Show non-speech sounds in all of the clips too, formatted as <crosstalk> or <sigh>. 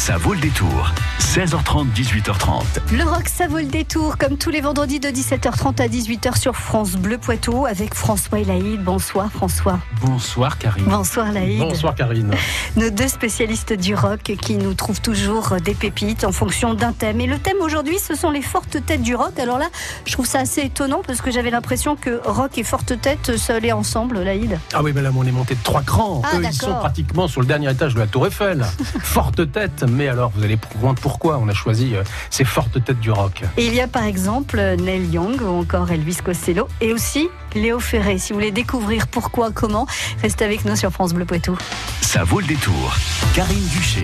Ça vaut le détour. 16h30, 18h30. Le rock, ça vaut le détour, comme tous les vendredis de 17h30 à 18h sur France Bleu Poitou, avec François et Laïd. Bonsoir François. Bonsoir Karine. Bonsoir Laïd. Bonsoir Karine. Nos deux spécialistes du rock qui nous trouvent toujours des pépites en fonction d'un thème. Et le thème aujourd'hui, ce sont les fortes têtes du rock. Alors là, je trouve ça assez étonnant parce que j'avais l'impression que rock et fortes têtes, ça allait ensemble, Laïd. Ah oui, mais là, on est monté de trois crans. Ah, Eux, ils sont pratiquement sur le dernier étage de la Tour Eiffel. <laughs> Forte tête, mais alors, vous allez comprendre pourquoi on a choisi euh, ces fortes têtes du rock. Et il y a par exemple Neil Young ou encore Elvis Costello et aussi Léo Ferré. Si vous voulez découvrir pourquoi, comment, restez avec nous sur France Bleu Poitou. Ça vaut le détour. Karine Duché.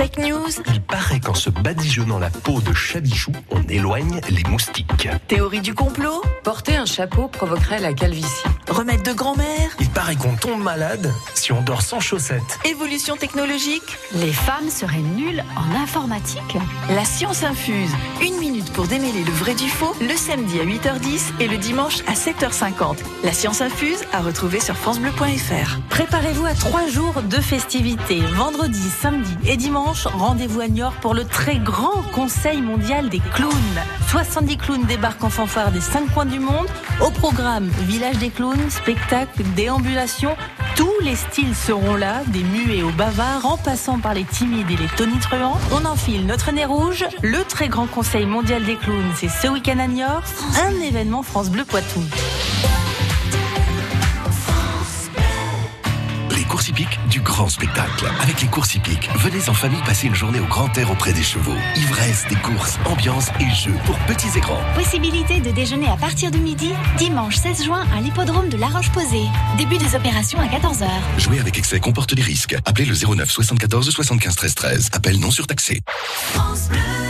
Fake news, Il paraît qu'en se badigeonnant la peau de chabichou, on éloigne les moustiques. théorie du complot, Porter un chapeau provoquerait la calvitie. remède de grand-mère, Il paraît qu'on tombe malade si on dort sans chaussettes. évolution technologique, Les femmes seraient nulles en informatique. la science infuse. Une minute pour démêler le vrai du faux, le samedi à 8h10 et le dimanche à 7h50. La science infuse à retrouver sur francebleu.fr. Préparez-vous à trois jours de festivités. Vendredi, samedi et dimanche, rendez-vous à Niort pour le très grand Conseil mondial des clowns. 70 clowns débarquent en fanfare des cinq coins du monde. Au programme, village des clowns, spectacle, déambulation. Tous les styles seront là, des muets aux bavards, en passant par les timides et les tonitruants. On enfile notre nez rouge. Le très grand Conseil mondial des clowns, c'est ce week-end à Niort. Un événement France Bleu Poitou. Les courses hippiques du grand spectacle. Avec les courses hippiques, venez en famille passer une journée au grand air auprès des chevaux. Ivresse, des courses, ambiance et jeux pour petits et grands. Possibilité de déjeuner à partir de midi, dimanche 16 juin à l'hippodrome de La Roche-Posay. Début des opérations à 14h. Jouer avec excès comporte des risques. Appelez le 09 74 75 13 13. Appel non surtaxé. J'en ai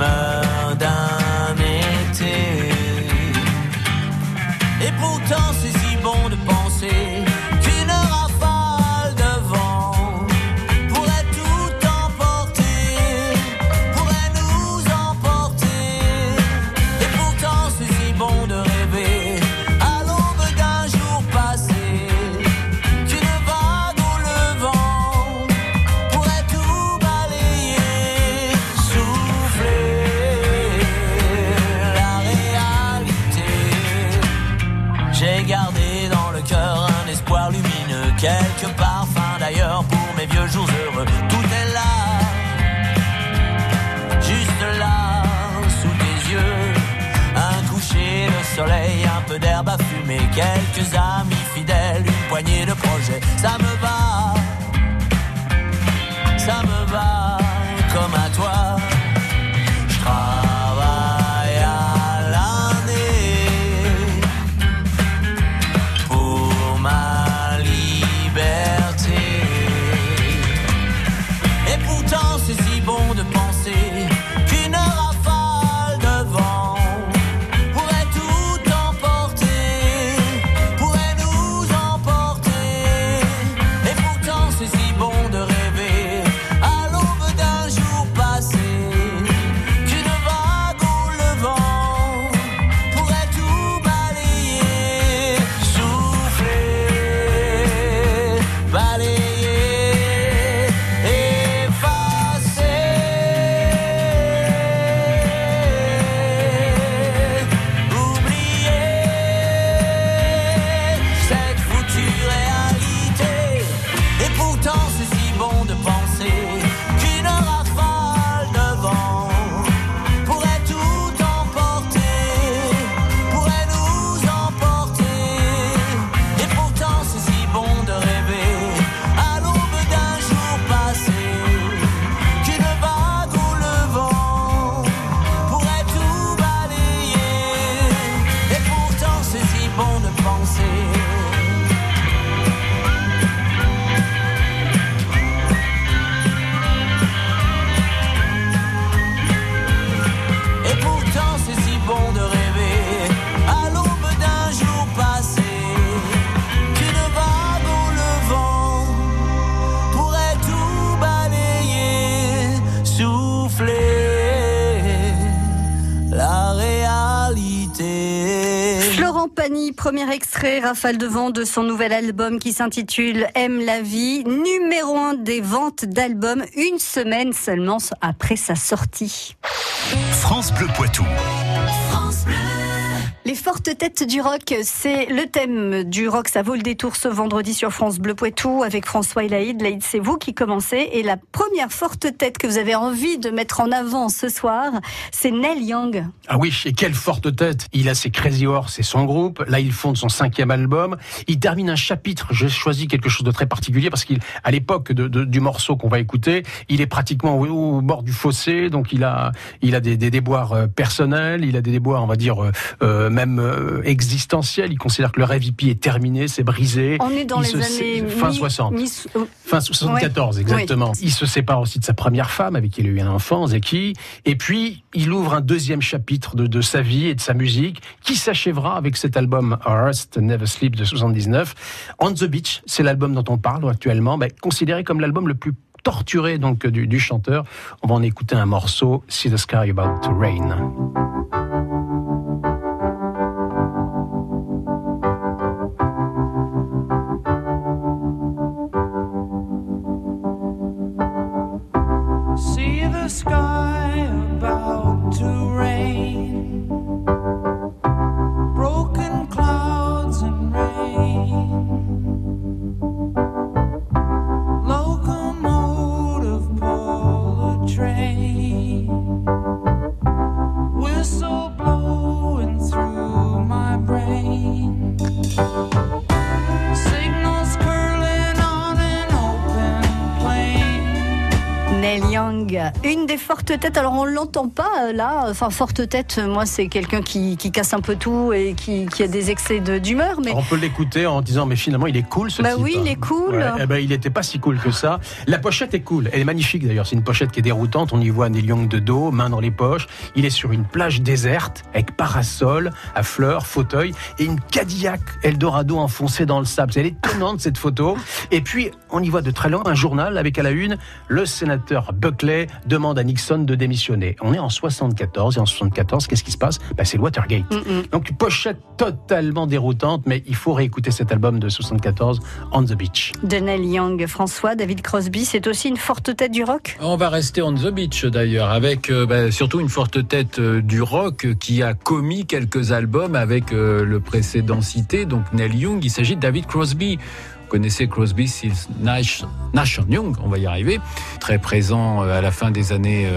my quelques amis fidèles, une poignée de projets. Ça me premier extrait, rafale de vent de son nouvel album qui s'intitule Aime la vie, numéro un des ventes d'albums une semaine seulement après sa sortie. France Bleu Poitou. Les fortes têtes du rock, c'est le thème du rock. Ça vaut le détour ce vendredi sur France Bleu Poitou avec François et Laïd. Laïd, c'est vous qui commencez. Et la première forte tête que vous avez envie de mettre en avant ce soir, c'est Neil Young. Ah oui, et quelle forte tête Il a ses Crazy Horse, c'est son groupe. Là, il fonde son cinquième album. Il termine un chapitre. J'ai choisi quelque chose de très particulier parce qu'à l'époque du morceau qu'on va écouter, il est pratiquement au, bord du fossé. Donc, il a, il a des, déboires euh, personnels. Il a des déboires, on va dire, euh, même euh, existentiels. Il considère que le rêve hippie est terminé, c'est brisé. On est dans il les se, années fin mi, 60. Mi, fin 74, ouais. exactement. Il se sépare aussi de sa première femme avec qui il a eu un enfant, Zeki. Et puis, il ouvre un deuxième chapitre de, de sa vie et de sa musique qui s'achèvera avec cet album Rust Never Sleep de 79. On the Beach, c'est l'album dont on parle actuellement, bah, considéré comme l'album le plus torturé donc du, du, chanteur. On va en écouter un morceau, See the Sky About to Rain. Fortes têtes, alors on l'entend pas là, enfin forte tête, moi c'est quelqu'un qui, qui, casse un peu tout et qui, qui a des excès d'humeur. Mais on peut l'écouter en disant mais finalement il est cool ce bah type. oui, il est cool. Ouais, eh ben, il n'était pas si cool que ça. La pochette est cool, elle est magnifique d'ailleurs. C'est une pochette qui est déroutante. On y voit Neil Young de dos, main dans les poches. Il est sur une plage déserte avec parasol, à fleurs, fauteuil et une Cadillac Eldorado enfoncée dans le sable. Elle est étonnante cette photo. Et puis on y voit de très loin un journal avec à la une le sénateur Buckley demande à Nixon de démissionner. On est en 74 et en 74, qu'est-ce qui se passe? Ben, C'est le Watergate. Mm -hmm. Donc pochette totalement déroutante, mais il faut réécouter cet album de 74, On the Beach. De Neil Young, François, David Crosby, c'est aussi une forte tête du rock? On va rester On the Beach d'ailleurs, avec euh, ben, surtout une forte tête euh, du rock qui a commis quelques albums avec euh, le précédent cité, donc Neil Young. Il s'agit de David Crosby connaissez Crosby, Stills, Nash, Nash Young, on va y arriver, très présent à la fin des années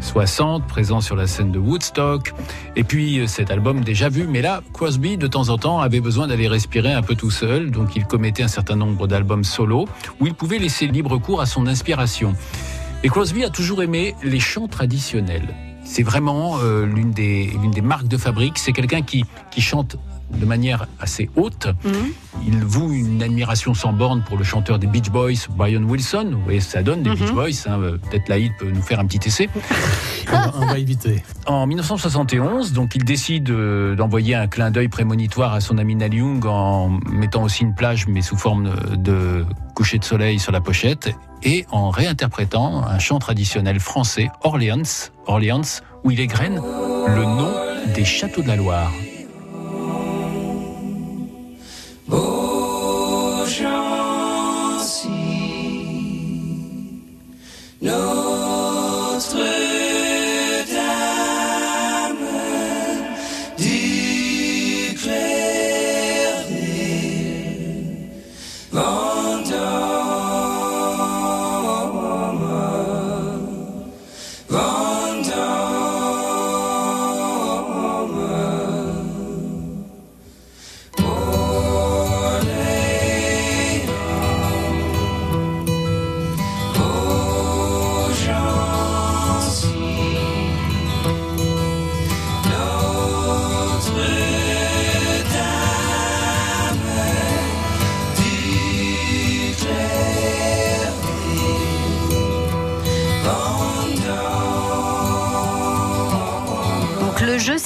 60, présent sur la scène de Woodstock, et puis cet album déjà vu, mais là, Crosby, de temps en temps, avait besoin d'aller respirer un peu tout seul, donc il commettait un certain nombre d'albums solo, où il pouvait laisser libre cours à son inspiration. Et Crosby a toujours aimé les chants traditionnels. C'est vraiment euh, l'une des, des marques de fabrique. C'est quelqu'un qui, qui chante de manière assez haute. Mmh. Il voue une admiration sans borne pour le chanteur des Beach Boys, Brian Wilson. Vous voyez, ça donne des mmh. Beach Boys. Hein. Peut-être Laïd peut nous faire un petit essai. <laughs> on, va, on, va, éviter. En 1971, donc, il décide d'envoyer un clin d'œil prémonitoire à son ami Neil Young en mettant aussi une plage, mais sous forme de coucher de soleil sur la pochette, et en réinterprétant un chant traditionnel français, Orléans, Orléans, où il égrène le nom des châteaux de la Loire.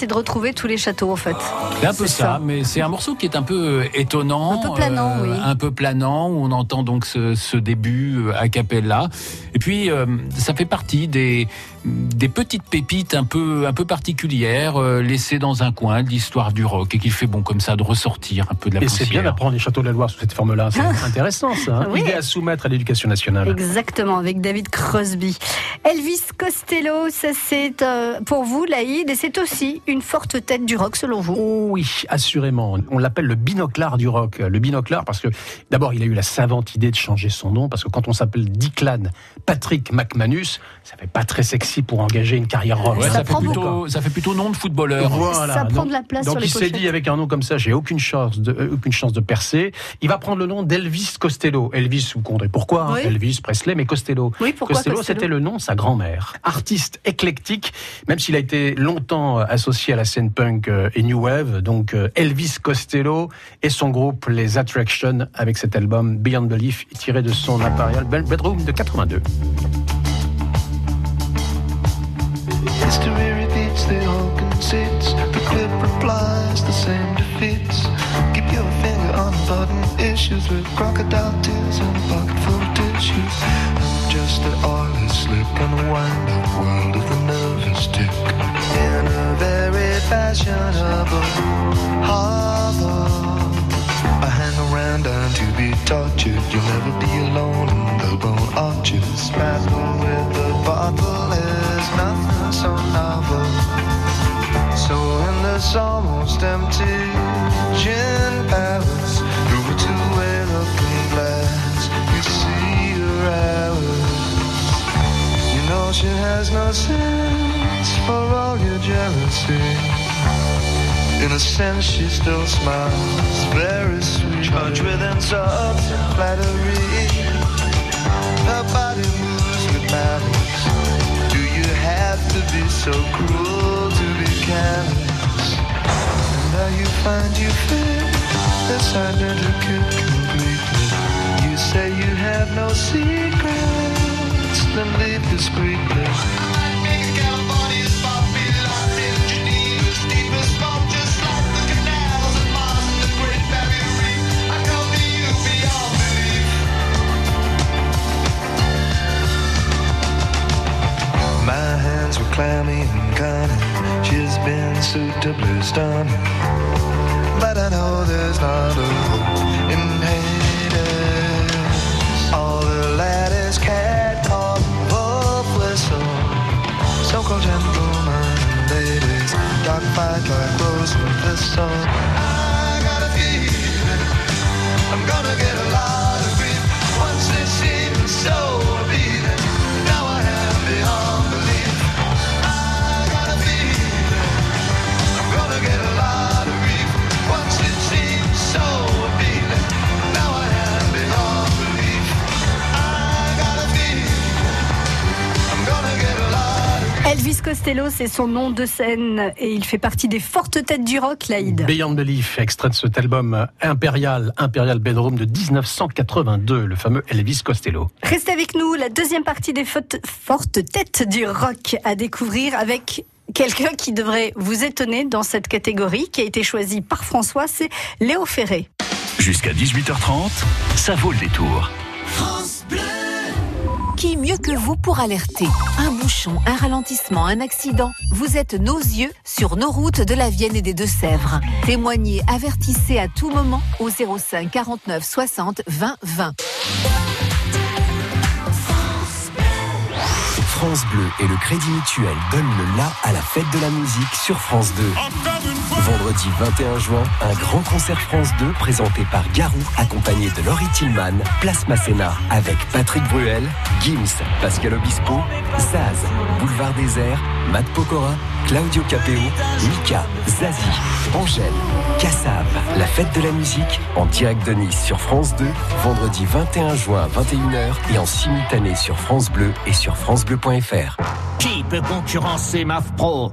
De retrouver tous les châteaux en fait. C'est un peu ça, ça, mais c'est un morceau qui est un peu étonnant, un peu planant, euh, oui. un peu planant, où on entend donc ce, ce début a cappella. Et puis euh, ça fait partie des des petites pépites un peu, un peu particulières, euh, laissées dans un coin de l'histoire du rock et qu'il fait bon comme ça de ressortir un peu de la Et poussière. c'est bien d'apprendre les châteaux de la Loire sous cette forme-là. C'est intéressant, ça. hein. <laughs> Oui. Idée à soumettre à l'éducation nationale. Exactement, avec David Crosby. Elvis Costello, ça c'est euh, pour vous, Laïd, et c'est aussi une forte tête du rock selon vous? Oh oui, assurément. On l'appelle le binoclard du rock. Le binoclard parce que d'abord il a eu la savante idée de changer son nom parce que quand on s'appelle Diclan Patrick McManus, ça fait pas très sexy pour engager une carrière rock. Ouais, Ça ça, fait prend plutôt, ça fait plutôt nom de footballeur. Voilà. Ça prend Donc- de la place Donc sur il s'est dit avec un nom comme ça, j'ai aucune chance de euh, aucune chance de percer. Il va prendre le nom d'Elvis Costello. Elvis, vous comprenez pourquoi hein Oui. Elvis Presley, mais Costello. Oui, pourquoi Costello, Costello c'était le nom de sa grand-mère. Artiste éclectique, même s'il a été longtemps euh, associé à la scène punk euh, et new wave. Donc euh, Elvis Costello et son groupe Les Attractions avec cet album Beyond Belief tiré de son Imperial Bedroom de 82. Same defeats. Keep your finger on the button. Issues with crocodile tears and a pocket full of tissues. I'm just an oily slip on the wind up world of the nervous tick. In a very fashionable harbor. I hang around and to be tortured. You'll never be alone in the bone arches. Battle with the bottle is nothing in this almost empty gin palace, through a two-way looking glass, you see her hours. You know she has no sense for all your jealousy. In a sense, she still smiles, very sweet. Charged with insults and flattery. Her body moves with malice. Do you have to be so cruel to be callous? Now you find you fit this identical completely. You say you have no secrets, then leave discreetly. My hands were clammy and cunning. She's been suitably stunning. Costello, c'est son nom de scène et il fait partie des fortes têtes du rock, Laïd. Beyond Belief, extrait de cet album Imperial, Imperial Bedroom de 1982, le fameux Elvis Costello. Restez avec nous, la deuxième partie des fortes, fortes têtes du rock à découvrir avec quelqu'un qui devrait vous étonner dans cette catégorie qui a été choisie par François, c'est Léo Ferré. Jusqu'à 18h30, ça vaut le détour. Qui mieux que vous pour alerter? Un bouchon, un ralentissement, un accident Vous êtes nos yeux sur nos routes de la Vienne et des Deux-Sèvres. Témoignez, avertissez à tout moment au 05 49 60 20 20. France Bleu et le Crédit Mutuel donnent le la à la fête de la musique sur France 2. Vendredi 21 juin, un grand concert France 2 présenté par Garou, accompagné de Laurie Tillman, Place Masséna, avec Patrick Bruel, Gims, Pascal Obispo, Zaz, Boulevard Désert, Matt Pokora, Claudio Capeo, Mika, Zazie, Angèle, Cassav. La fête de la musique en direct de Nice sur France 2, vendredi 21 juin à 21h et en simultané sur France Bleu et sur francebleu.fr. Qui peut concurrencer MAF Pro?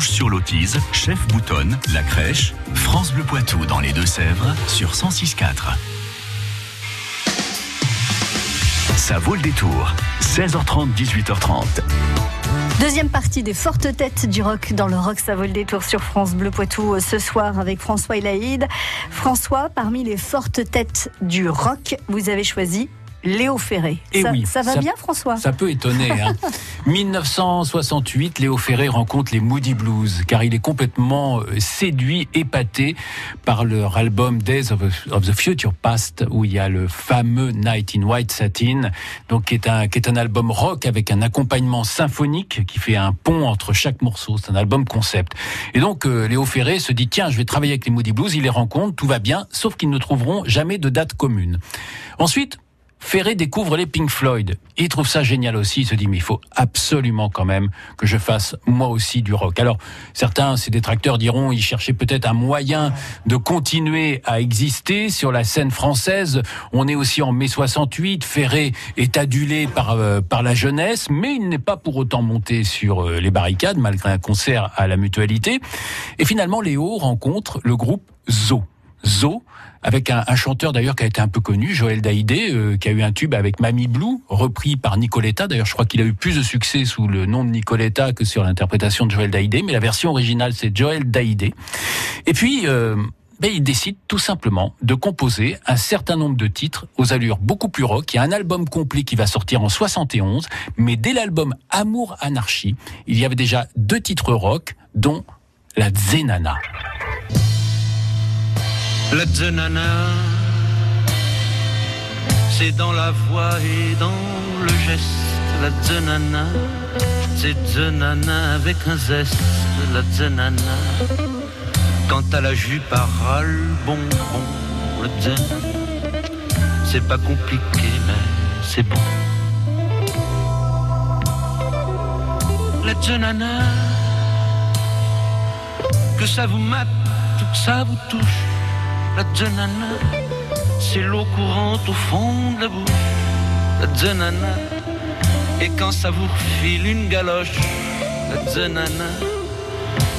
Sur l'Autise, Chef Boutonne, La Crèche, France Bleu Poitou dans les Deux-Sèvres sur 106.4. Ça vaut le détour. 16h30, 18h30. Deuxième partie des fortes têtes du rock dans le rock ça vaut le détour sur France Bleu Poitou euh, ce soir avec François Elaïd. François, parmi les fortes têtes du rock, vous avez choisi Léo Ferré. Eh ça, oui, ça va ça- bien François? Ça peut étonner. Hein. <laughs> 1968, Léo Ferré rencontre les Moody Blues car il est complètement euh, séduit, épaté par leur album Days of, of the Future Past où il y a le fameux Night in White Satin, donc qui est un qui est un album rock avec un accompagnement symphonique qui fait un pont entre chaque morceau. C'est un album concept. Et donc euh, Léo Ferré se dit tiens je vais travailler avec les Moody Blues. Il les rencontre, tout va bien, sauf qu'ils ne trouveront jamais de date commune. Ensuite Ferré découvre les Pink Floyd. Il trouve ça génial aussi. Il se dit, mais il faut absolument quand même que je fasse moi aussi du rock. Alors, certains, ses détracteurs diront, il cherchait peut-être un moyen de continuer à exister sur la scène française. On est aussi en mai 68. Ferré est adulé par, euh, par la jeunesse, mais il n'est pas pour autant monté sur euh, les barricades, malgré un concert à la mutualité. Et finalement, Léo rencontre le groupe Zo. Zo, avec un, un chanteur d'ailleurs qui a été un peu connu, Joël Daïdé, euh, qui a eu un tube avec Mamie Blue, repris par Nicoletta. D'ailleurs, je crois qu'il a eu plus de succès sous le nom de Nicoletta que sur l'interprétation de Joël Daïdé, mais la version originale, c'est Joël Daïdé. Et puis, euh, ben, il décide tout simplement de composer un certain nombre de titres aux allures beaucoup plus rock. Il y a un album complet qui va sortir en 71, mais dès l'album Amour Anarchie, il y avait déjà deux titres rock, dont la Zenana. La zenana, c'est dans la voix et dans le geste. La zenana, c'est zenana avec un zeste. La zenana, quand à la jupe à ras le bonbon. La zenana, c'est pas compliqué, mais c'est bon. La zenana, que ça vous mate que ça vous touche. La zenana, c'est l'eau courante au fond de la bouche. La zenana, et quand ça vous refile une galoche. La zenana,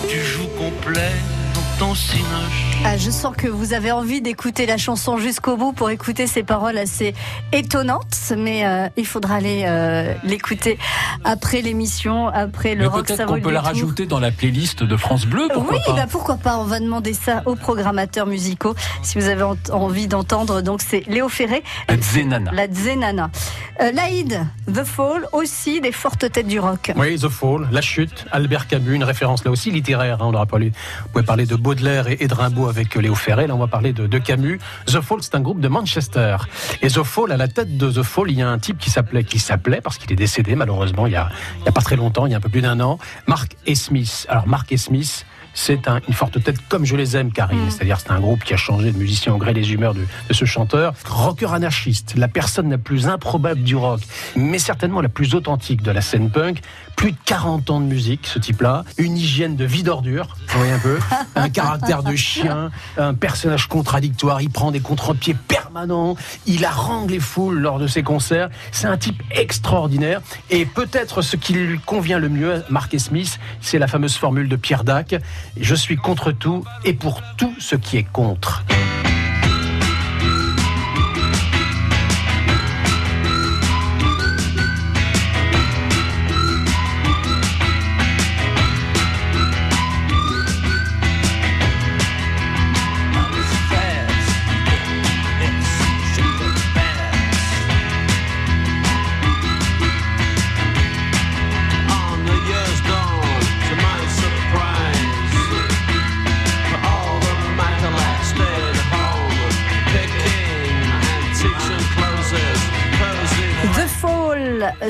tu joues complet dans ton cinoche. Ah, je sens que vous avez envie d'écouter la chanson jusqu'au bout pour écouter ces paroles assez étonnantes, mais euh, il faudra aller euh, l'écouter après l'émission, après le Mais rock peut-être qu'on peut la rajouter dans la playlist de France Bleu, pourquoi oui, pas bah pourquoi pas On va demander ça aux programmateurs musicaux. Si vous avez envie d'entendre, donc c'est Léo Ferré, La Zenana. la Zenana. Euh, Laïd, The Fall, aussi des fortes têtes du rock. Oui, The Fall, La Chute, Albert Camus, une référence là aussi littéraire. hein, on aura parlé, vous pouvez parler de Baudelaire et, et de Rimbaud avec Léo Ferré. Là, on va parler de, de Camus. The Fall, c'est un groupe de Manchester. Et The Fall, à la tête de The Fall, il y a un type qui s'appelait, qui s'appelait, parce qu'il est décédé malheureusement il y, a, il y a pas très longtemps, il y a un peu plus d'un an, Mark E. Smith. Alors Mark E. Smith, c'est un- une forte tête comme je les aime, Karine. C'est-à-dire, c'est un groupe qui a changé de musicien au gré des humeurs de, de ce chanteur. Rocker anarchiste, la personne la plus improbable du rock, mais certainement la plus authentique de la scène punk. Plus de 40 ans de musique, ce type-là. Une hygiène de vie d'ordure, vous voyez un peu. <laughs> Un caractère de chien, un personnage contradictoire. Il prend des contre-pieds permanents. Il harangue les foules lors de ses concerts. C'est un type extraordinaire. Et peut-être ce qui lui convient le mieux, à Mark et Smith, c'est la fameuse formule de Pierre Dac. Je suis contre tout et pour tout ce qui est contre.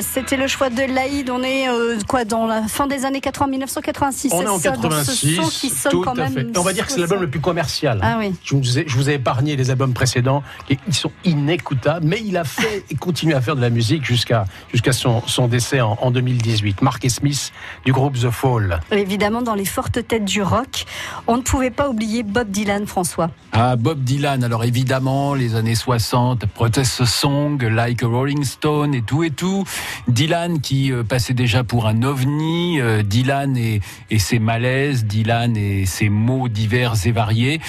C'était le choix de Laïd. On est euh, quoi dans la fin des années 80, 1986. On est, en 86. Ce son qui sonne quand même. On va dire que c'est l'album le plus commercial. Hein. Ah oui. Je vous ai, épargné les albums précédents. Qui, ils sont inécoutables, mais il a fait et continue à faire de la musique jusqu'à son, décès en, en 2018. Mark Smith du groupe The Fall. Évidemment, dans les fortes têtes du rock, on ne pouvait pas oublier Bob Dylan, François. Ah, Bob Dylan. Alors évidemment, les années 60, Protest Song, Like Rolling Stone et tout et tout. Dylan qui euh, passait déjà pour un ovni, euh, Dylan et, ses malaises, Dylan et ses mots divers et variés,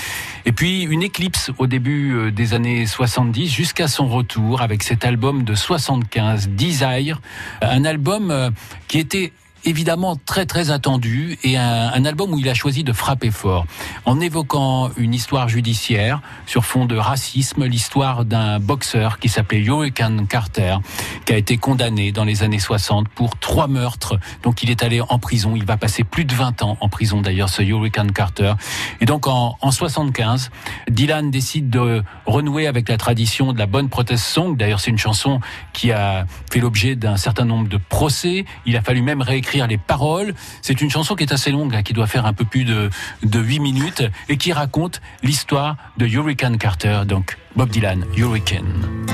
et puis une éclipse au début euh, des années 70 jusqu'à son retour avec cet album de 75, Desire, un album qui était évidemment très très attendu et un, un, album où il a choisi de frapper fort en évoquant une histoire judiciaire sur fond de racisme, l'histoire d'un boxeur qui s'appelait Joachim Carter qui a été condamné dans les années 60 pour trois meurtres. Donc il est allé en prison, il va passer plus de 20 ans en prison d'ailleurs ce Joachim Carter. Et donc en, en 75, Dylan décide de renouer avec la tradition de la bonne protest song. D'ailleurs c'est une chanson qui a fait l'objet d'un certain nombre de procès. Il a fallu même réécrire les paroles. C'est une chanson qui est assez longue, qui doit faire un peu plus de, de 8 minutes, et qui raconte l'histoire de Hurricane Carter, donc Bob Dylan, Hurricane.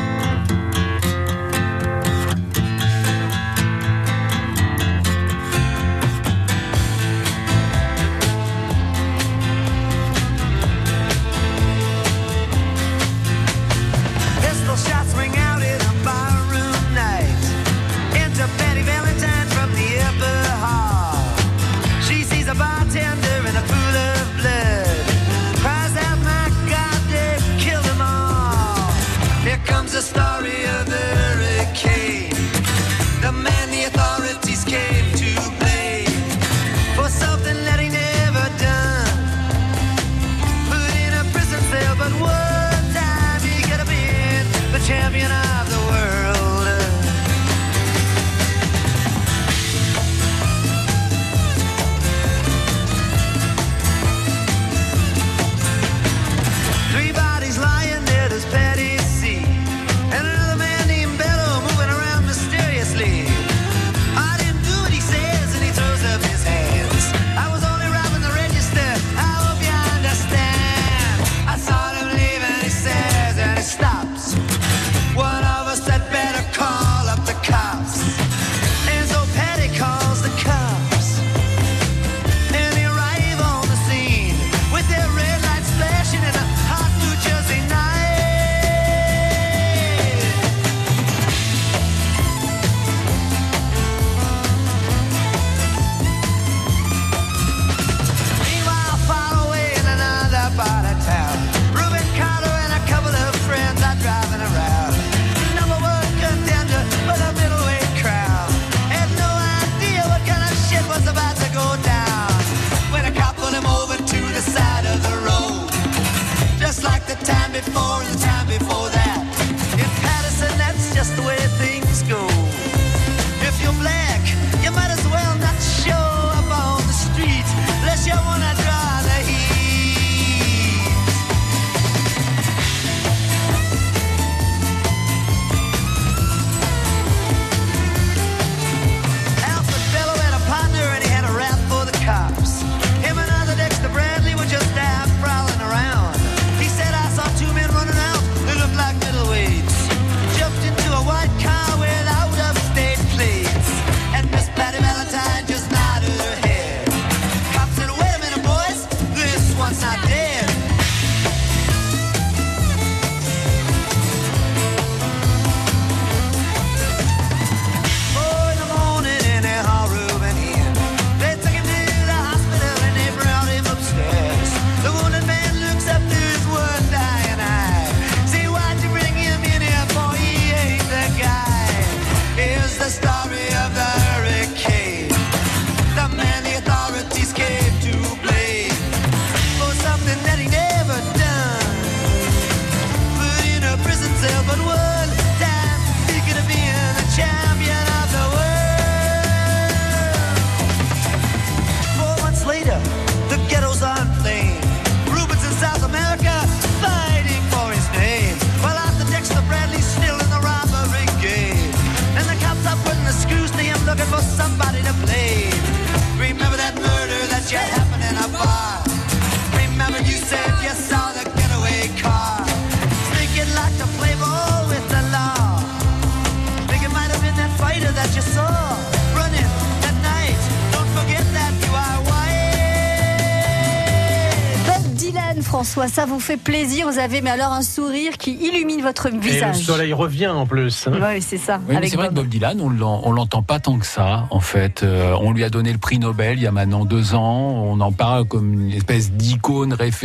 François, ça vous fait plaisir. Vous avez, mais alors, un sourire qui illumine votre Et le visage. soleil revient en plus. hein. Oui, c'est ça. Oui, c'est vrai que Bob. Dylan, on l'en- on l'entend pas tant que ça, en fait. Euh, on lui a donné le prix Nobel il y a maintenant deux ans. On en parle comme une espèce d'icône référence